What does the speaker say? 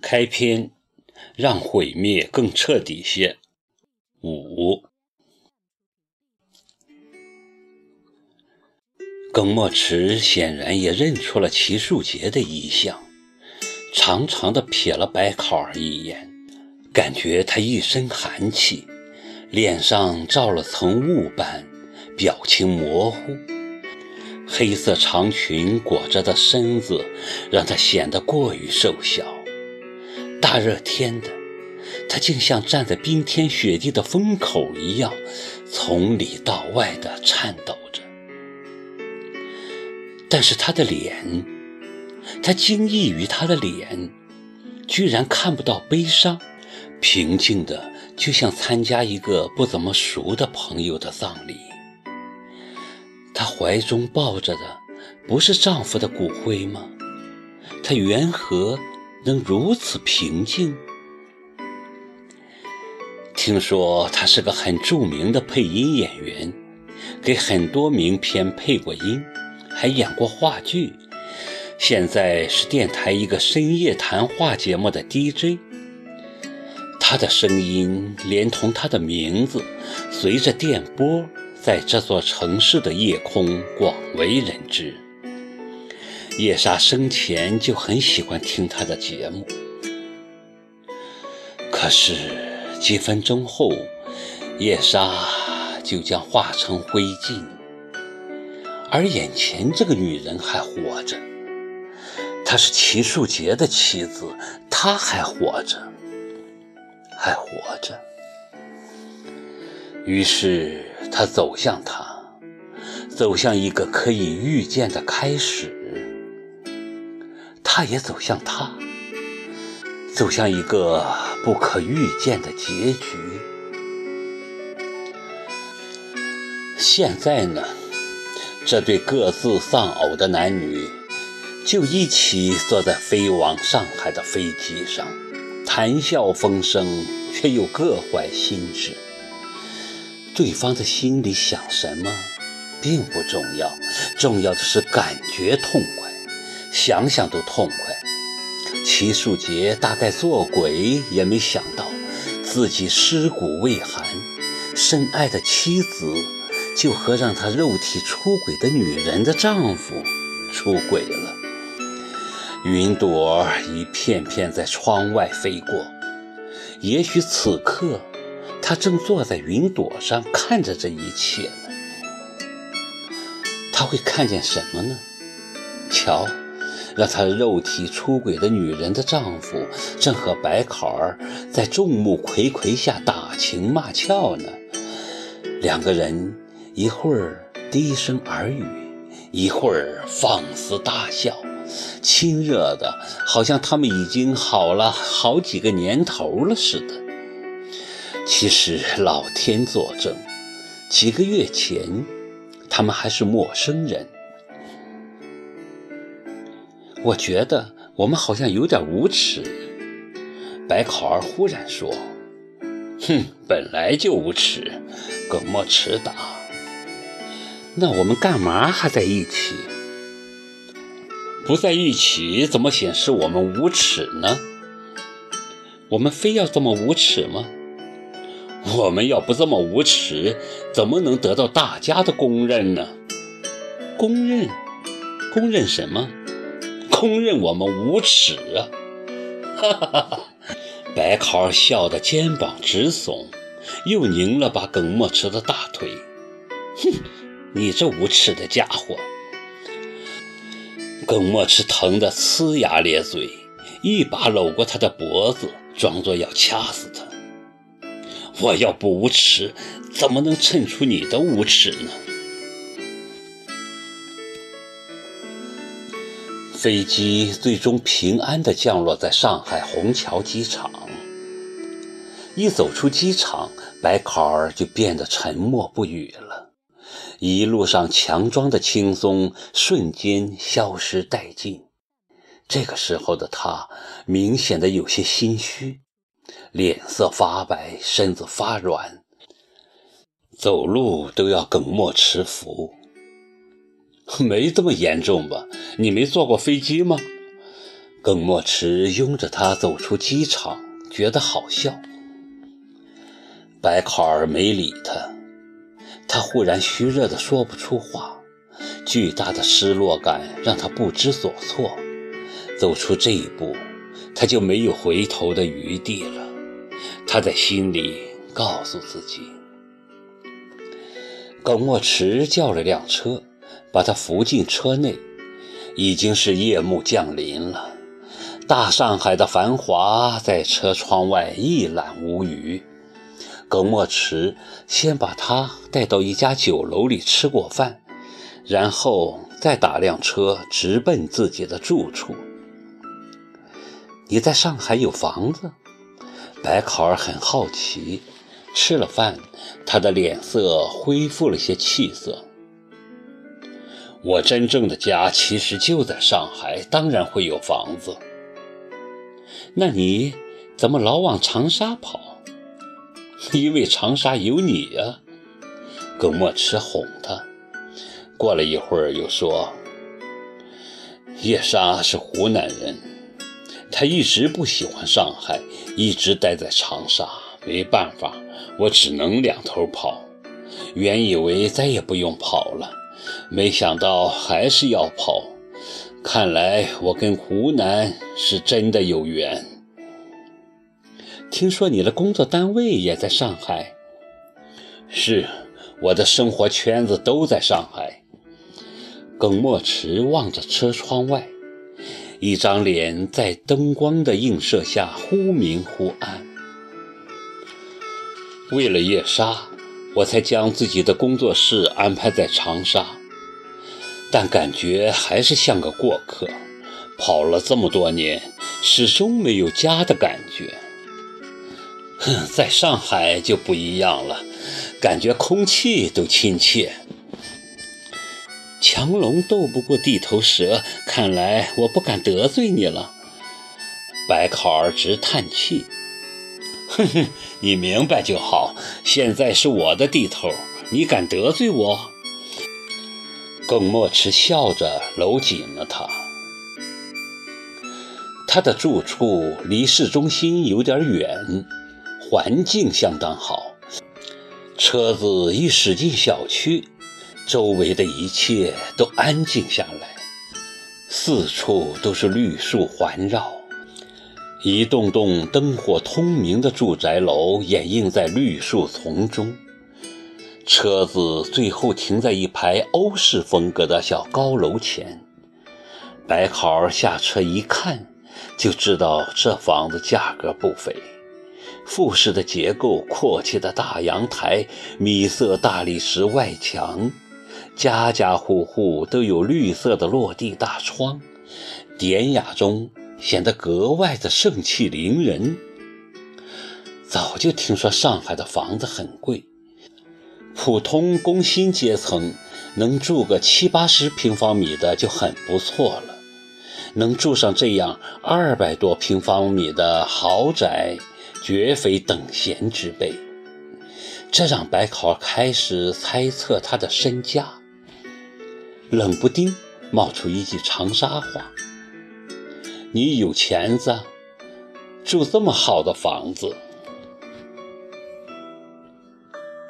开篇，让毁灭更彻底些。五，耿墨池显然也认出了齐树杰的异象，长长的瞥了白考儿一眼，感觉他一身寒气，脸上罩了层雾般，表情模糊。黑色长裙裹着的身子，让他显得过于瘦小。大热天的，他竟像站在冰天雪地的风口一样，从里到外的颤抖着。但是他的脸，他惊异于他的脸，居然看不到悲伤，平静的，就像参加一个不怎么熟的朋友的葬礼。她怀中抱着的，不是丈夫的骨灰吗？她缘何？能如此平静？听说他是个很著名的配音演员，给很多名片配过音，还演过话剧。现在是电台一个深夜谈话节目的 DJ。他的声音连同他的名字，随着电波，在这座城市的夜空广为人知。叶莎生前就很喜欢听他的节目，可是几分钟后，叶莎就将化成灰烬，而眼前这个女人还活着。她是齐树杰的妻子，她还活着，还活着。于是他走向她，走向一个可以预见的开始。他也走向他，走向一个不可预见的结局。现在呢，这对各自丧偶的男女，就一起坐在飞往上海的飞机上，谈笑风生，却又各怀心事。对方的心里想什么，并不重要，重要的是感觉痛快。想想都痛快。齐树杰大概做鬼也没想到，自己尸骨未寒，深爱的妻子就和让他肉体出轨的女人的丈夫出轨了。云朵一片片在窗外飞过，也许此刻他正坐在云朵上看着这一切呢。他会看见什么呢？瞧。让他肉体出轨的女人的丈夫，正和白考儿在众目睽睽下打情骂俏呢。两个人一会儿低声耳语，一会儿放肆大笑，亲热的好像他们已经好了好几个年头了似的。其实老天作证，几个月前他们还是陌生人。我觉得我们好像有点无耻。白考儿忽然说：“哼，本来就无耻。”耿墨迟答：“那我们干嘛还在一起？不在一起怎么显示我们无耻呢？我们非要这么无耻吗？我们要不这么无耻，怎么能得到大家的公认呢？公认？公认什么？”公认我们无耻啊！哈哈哈哈白考儿笑得肩膀直耸，又拧了把耿墨池的大腿。哼，你这无耻的家伙！耿墨池疼得呲牙咧嘴，一把搂过他的脖子，装作要掐死他。我要不无耻，怎么能衬出你的无耻呢？飞机最终平安地降落在上海虹桥机场。一走出机场，白考儿就变得沉默不语了。一路上强装的轻松瞬间消失殆尽。这个时候的他明显的有些心虚，脸色发白，身子发软，走路都要耿墨持扶。没这么严重吧？你没坐过飞机吗？耿墨池拥着他走出机场，觉得好笑。白考儿没理他，他忽然虚热的说不出话，巨大的失落感让他不知所措。走出这一步，他就没有回头的余地了。他在心里告诉自己。耿墨池叫了辆车，把他扶进车内。已经是夜幕降临了，大上海的繁华在车窗外一览无余。耿墨池先把他带到一家酒楼里吃过饭，然后再打辆车直奔自己的住处。你在上海有房子？白考儿很好奇。吃了饭，他的脸色恢复了些气色。我真正的家其实就在上海，当然会有房子。那你怎么老往长沙跑？因为长沙有你呀。耿墨池哄他。过了一会儿，又说：“叶莎是湖南人，她一直不喜欢上海，一直待在长沙。没办法，我只能两头跑。原以为再也不用跑了。”没想到还是要跑，看来我跟湖南是真的有缘。听说你的工作单位也在上海？是，我的生活圈子都在上海。耿墨池望着车窗外，一张脸在灯光的映射下忽明忽暗。为了夜莎，我才将自己的工作室安排在长沙。但感觉还是像个过客，跑了这么多年，始终没有家的感觉。哼，在上海就不一样了，感觉空气都亲切。强龙斗不过地头蛇，看来我不敢得罪你了。白考儿直叹气。哼哼，你明白就好。现在是我的地头，你敢得罪我？耿墨池笑着搂紧了她。他的住处离市中心有点远，环境相当好。车子一驶进小区，周围的一切都安静下来，四处都是绿树环绕，一栋栋灯火通明的住宅楼掩映在绿树丛中。车子最后停在一排欧式风格的小高楼前，白考儿下车一看，就知道这房子价格不菲。复式的结构，阔气的大阳台，米色大理石外墙，家家户户都有绿色的落地大窗，典雅中显得格外的盛气凌人。早就听说上海的房子很贵。普通工薪阶层能住个七八十平方米的就很不错了，能住上这样二百多平方米的豪宅，绝非等闲之辈。这让白考开始猜测他的身家，冷不丁冒出一句长沙话：“你有钱子，住这么好的房子。”